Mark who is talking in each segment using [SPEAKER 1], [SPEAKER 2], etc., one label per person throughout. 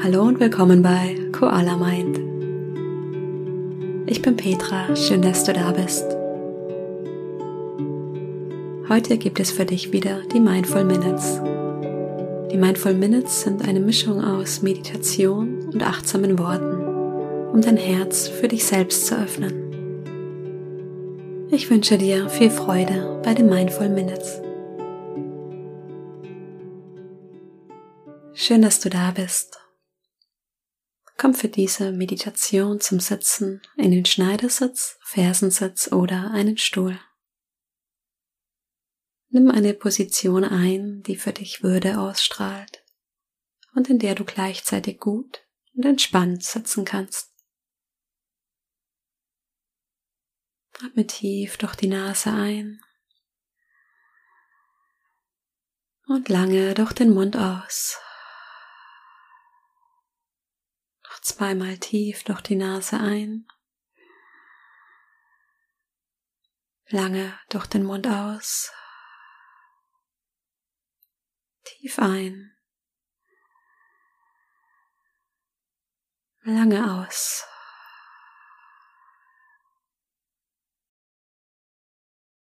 [SPEAKER 1] Hallo und willkommen bei Koala Mind. Ich bin Petra, schön, dass du da bist. Heute gibt es für dich wieder die Mindful Minutes. Die Mindful Minutes sind eine Mischung aus Meditation und achtsamen Worten, um dein Herz für dich selbst zu öffnen. Ich wünsche dir viel Freude bei den Mindful Minutes. Schön, dass du da bist. Komm für diese Meditation zum Sitzen in den Schneidersitz, Fersensitz oder einen Stuhl. Nimm eine Position ein, die für dich Würde ausstrahlt und in der du gleichzeitig gut und entspannt sitzen kannst. Atme tief durch die Nase ein und lange durch den Mund aus. Noch zweimal tief durch die Nase ein. Lange durch den Mund aus. Tief ein. Lange aus.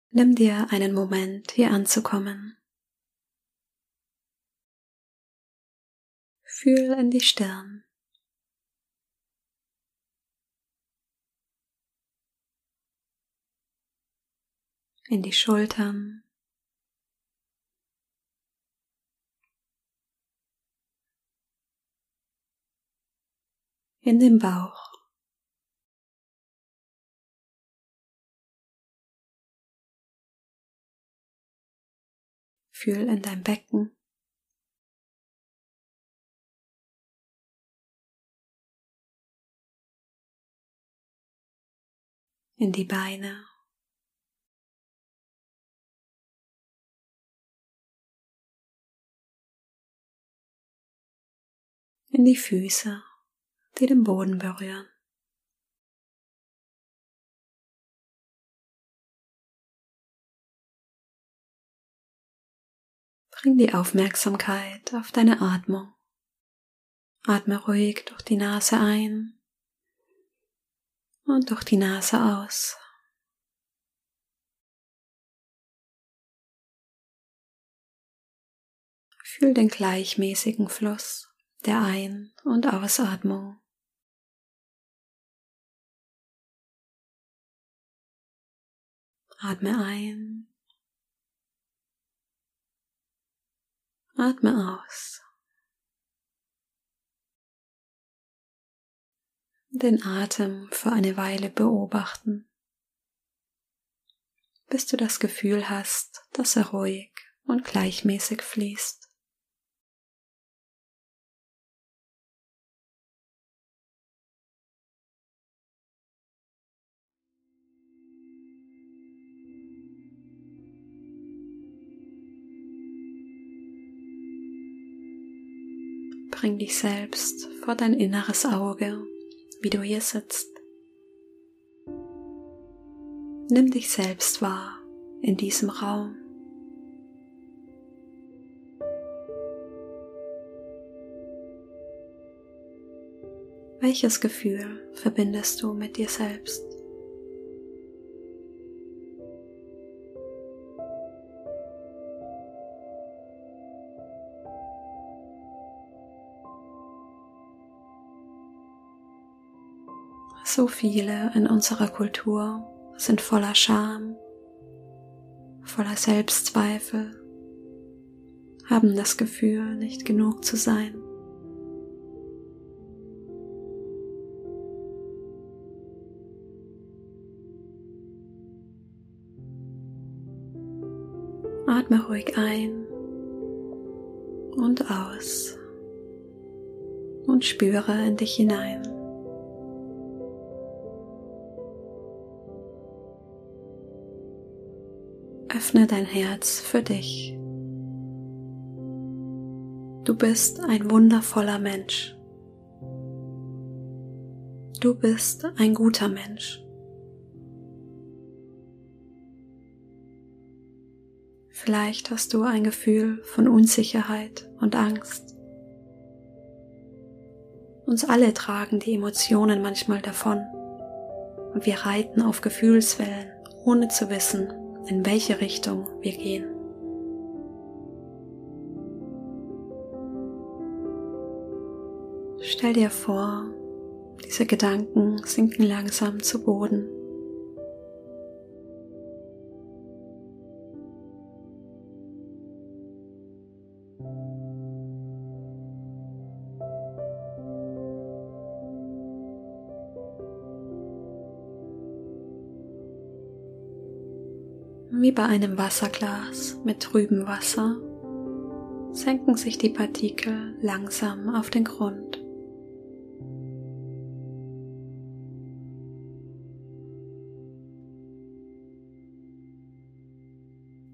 [SPEAKER 1] Nimm dir einen Moment, hier anzukommen. Fühl in die Stirn. In die Schultern. In den Bauch. Fühl in dein Becken. In die Beine. In die Füße, die den Boden berühren. Bring die Aufmerksamkeit auf deine Atmung. Atme ruhig durch die Nase ein und durch die Nase aus. Fühl den gleichmäßigen Fluss der Ein- und Ausatmung. Atme ein Atme aus. Den Atem für eine Weile beobachten, bis du das Gefühl hast, dass er ruhig und gleichmäßig fließt. Bring dich selbst vor dein inneres Auge, wie du hier sitzt. Nimm dich selbst wahr in diesem Raum. Welches Gefühl verbindest du mit dir selbst? So viele in unserer Kultur sind voller Scham, voller Selbstzweifel, haben das Gefühl, nicht genug zu sein. Atme ruhig ein und aus und spüre in dich hinein. Öffne dein Herz für dich. Du bist ein wundervoller Mensch. Du bist ein guter Mensch. Vielleicht hast du ein Gefühl von Unsicherheit und Angst. Uns alle tragen die Emotionen manchmal davon und wir reiten auf Gefühlswellen, ohne zu wissen, in welche Richtung wir gehen. Stell dir vor, diese Gedanken sinken langsam zu Boden. Wie bei einem Wasserglas mit trübem Wasser senken sich die Partikel langsam auf den Grund.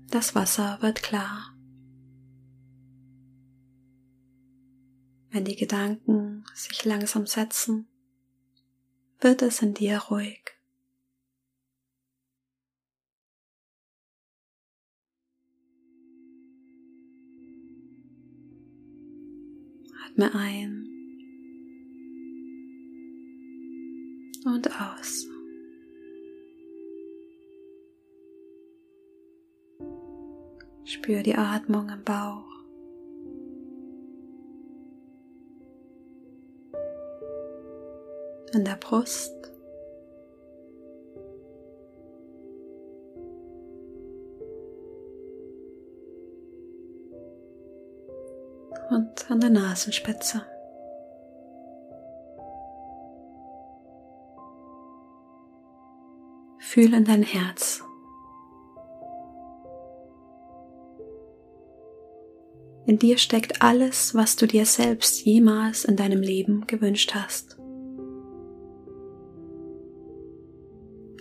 [SPEAKER 1] Das Wasser wird klar. Wenn die Gedanken sich langsam setzen, wird es in dir ruhig. Atme ein und aus. Spür die Atmung im Bauch. In der Brust. Und an der Nasenspitze. Fühl in dein Herz. In dir steckt alles, was du dir selbst jemals in deinem Leben gewünscht hast.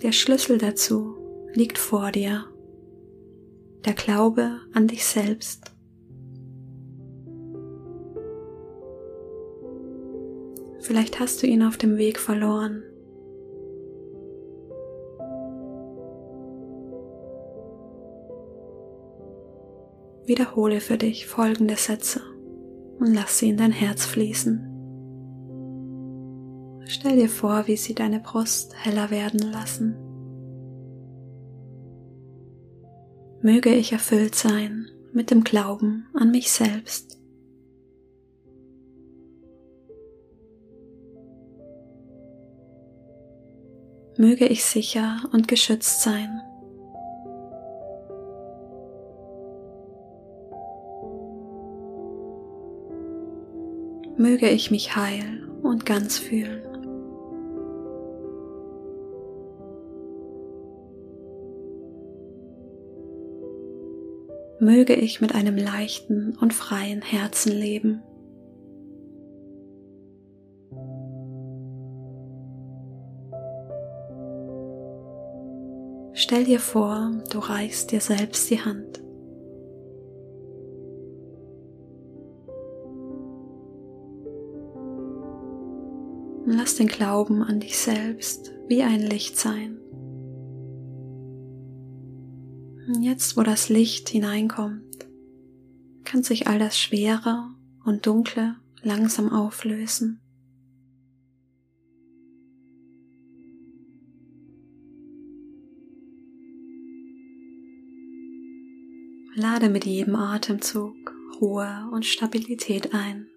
[SPEAKER 1] Der Schlüssel dazu liegt vor dir. Der Glaube an dich selbst. Vielleicht hast du ihn auf dem Weg verloren Wiederhole für dich folgende Sätze und lass sie in dein Herz fließen. Stell dir vor, wie sie deine Brust heller werden lassen. Möge ich erfüllt sein mit dem Glauben an mich selbst. Möge ich sicher und geschützt sein möge ich mich heil und ganz fühlen. Möge ich mit einem leichten und freien Herzen leben. Stell dir vor, du reichst dir selbst die Hand. lass den Glauben an dich selbst wie ein Licht sein. Jetzt, wo das Licht hineinkommt, kann sich all das Schwere und Dunkle langsam auflösen. Lade mit jedem Atemzug Ruhe und Stabilität ein.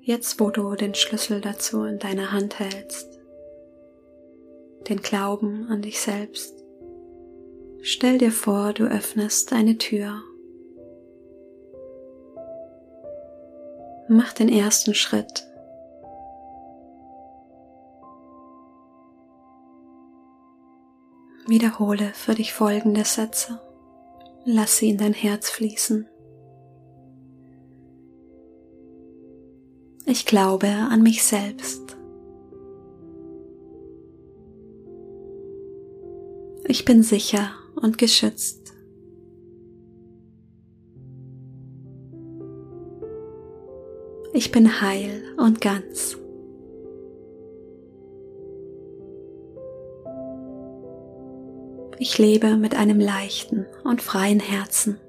[SPEAKER 1] Jetzt, wo du den Schlüssel dazu in deiner Hand hältst, den Glauben an dich selbst, stell dir vor, du öffnest eine Tür. Mach den ersten Schritt. Wiederhole für dich folgende Sätze. Lass sie in dein Herz fließen. Ich glaube an mich selbst. Ich bin sicher und geschützt. Ich bin heil und ganz. Ich lebe mit einem leichten und freien Herzen.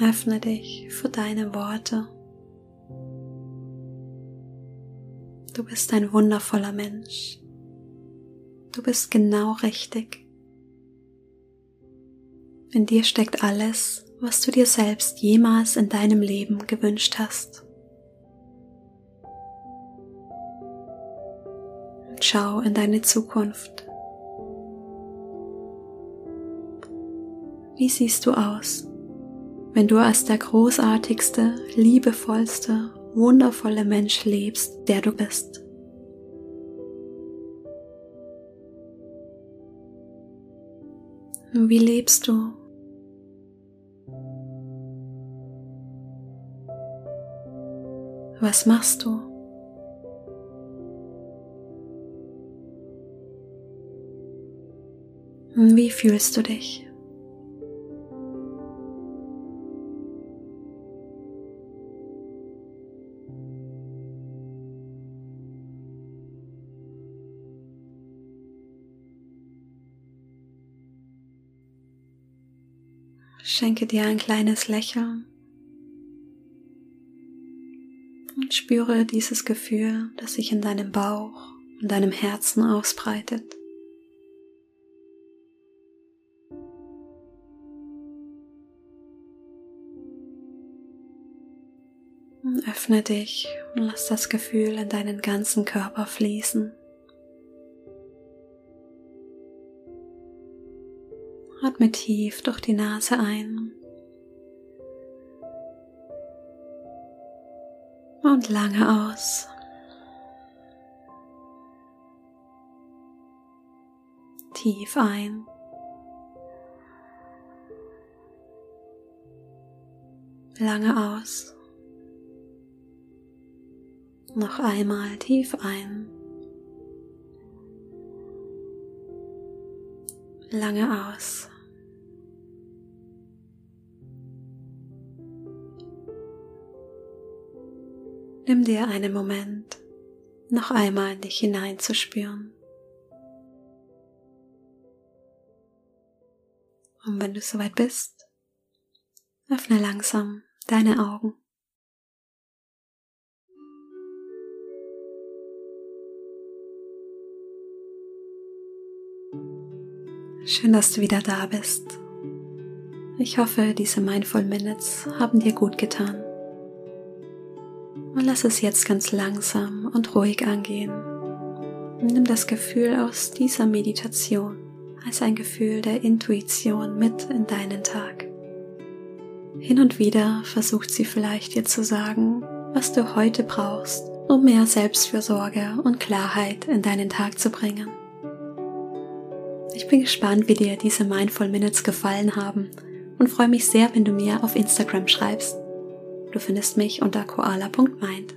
[SPEAKER 1] Öffne dich für deine Worte. Du bist ein wundervoller Mensch. Du bist genau richtig. In dir steckt alles, was du dir selbst jemals in deinem Leben gewünscht hast. Schau in deine Zukunft. Wie siehst du aus? wenn du als der großartigste, liebevollste, wundervolle Mensch lebst, der du bist. Wie lebst du? Was machst du? Wie fühlst du dich? Schenke dir ein kleines Lächeln und spüre dieses Gefühl, das sich in deinem Bauch und deinem Herzen ausbreitet. Öffne dich und lass das Gefühl in deinen ganzen Körper fließen. Atme tief durch die Nase ein und lange aus. Tief ein. Lange aus. Noch einmal tief ein. Lange aus. Nimm dir einen Moment, noch einmal in dich hineinzuspüren. Und wenn du soweit bist, öffne langsam deine Augen. Schön, dass du wieder da bist. Ich hoffe, diese Mindful Minutes haben dir gut getan. Und lass es jetzt ganz langsam und ruhig angehen. Nimm das Gefühl aus dieser Meditation als ein Gefühl der Intuition mit in deinen Tag. Hin und wieder versucht sie vielleicht dir zu sagen, was du heute brauchst, um mehr Selbstfürsorge und Klarheit in deinen Tag zu bringen. Ich bin gespannt, wie dir diese Mindful Minutes gefallen haben und freue mich sehr, wenn du mir auf Instagram schreibst. Du findest mich unter koala.mind.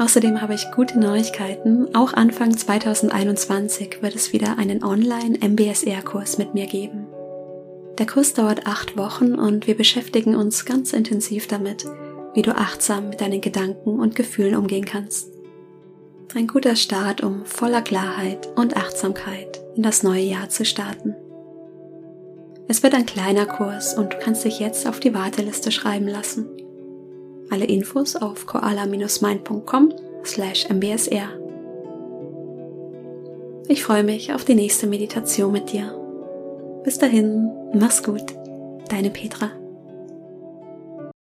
[SPEAKER 1] Außerdem habe ich gute Neuigkeiten. Auch Anfang 2021 wird es wieder einen Online-MBSR-Kurs mit mir geben. Der Kurs dauert acht Wochen und wir beschäftigen uns ganz intensiv damit, wie du achtsam mit deinen Gedanken und Gefühlen umgehen kannst. Ein guter Start, um voller Klarheit und Achtsamkeit in das neue Jahr zu starten. Es wird ein kleiner Kurs und du kannst dich jetzt auf die Warteliste schreiben lassen. Alle Infos auf koala-mind.com slash mbsr. Ich freue mich auf die nächste Meditation mit dir. Bis dahin, mach's gut, deine Petra.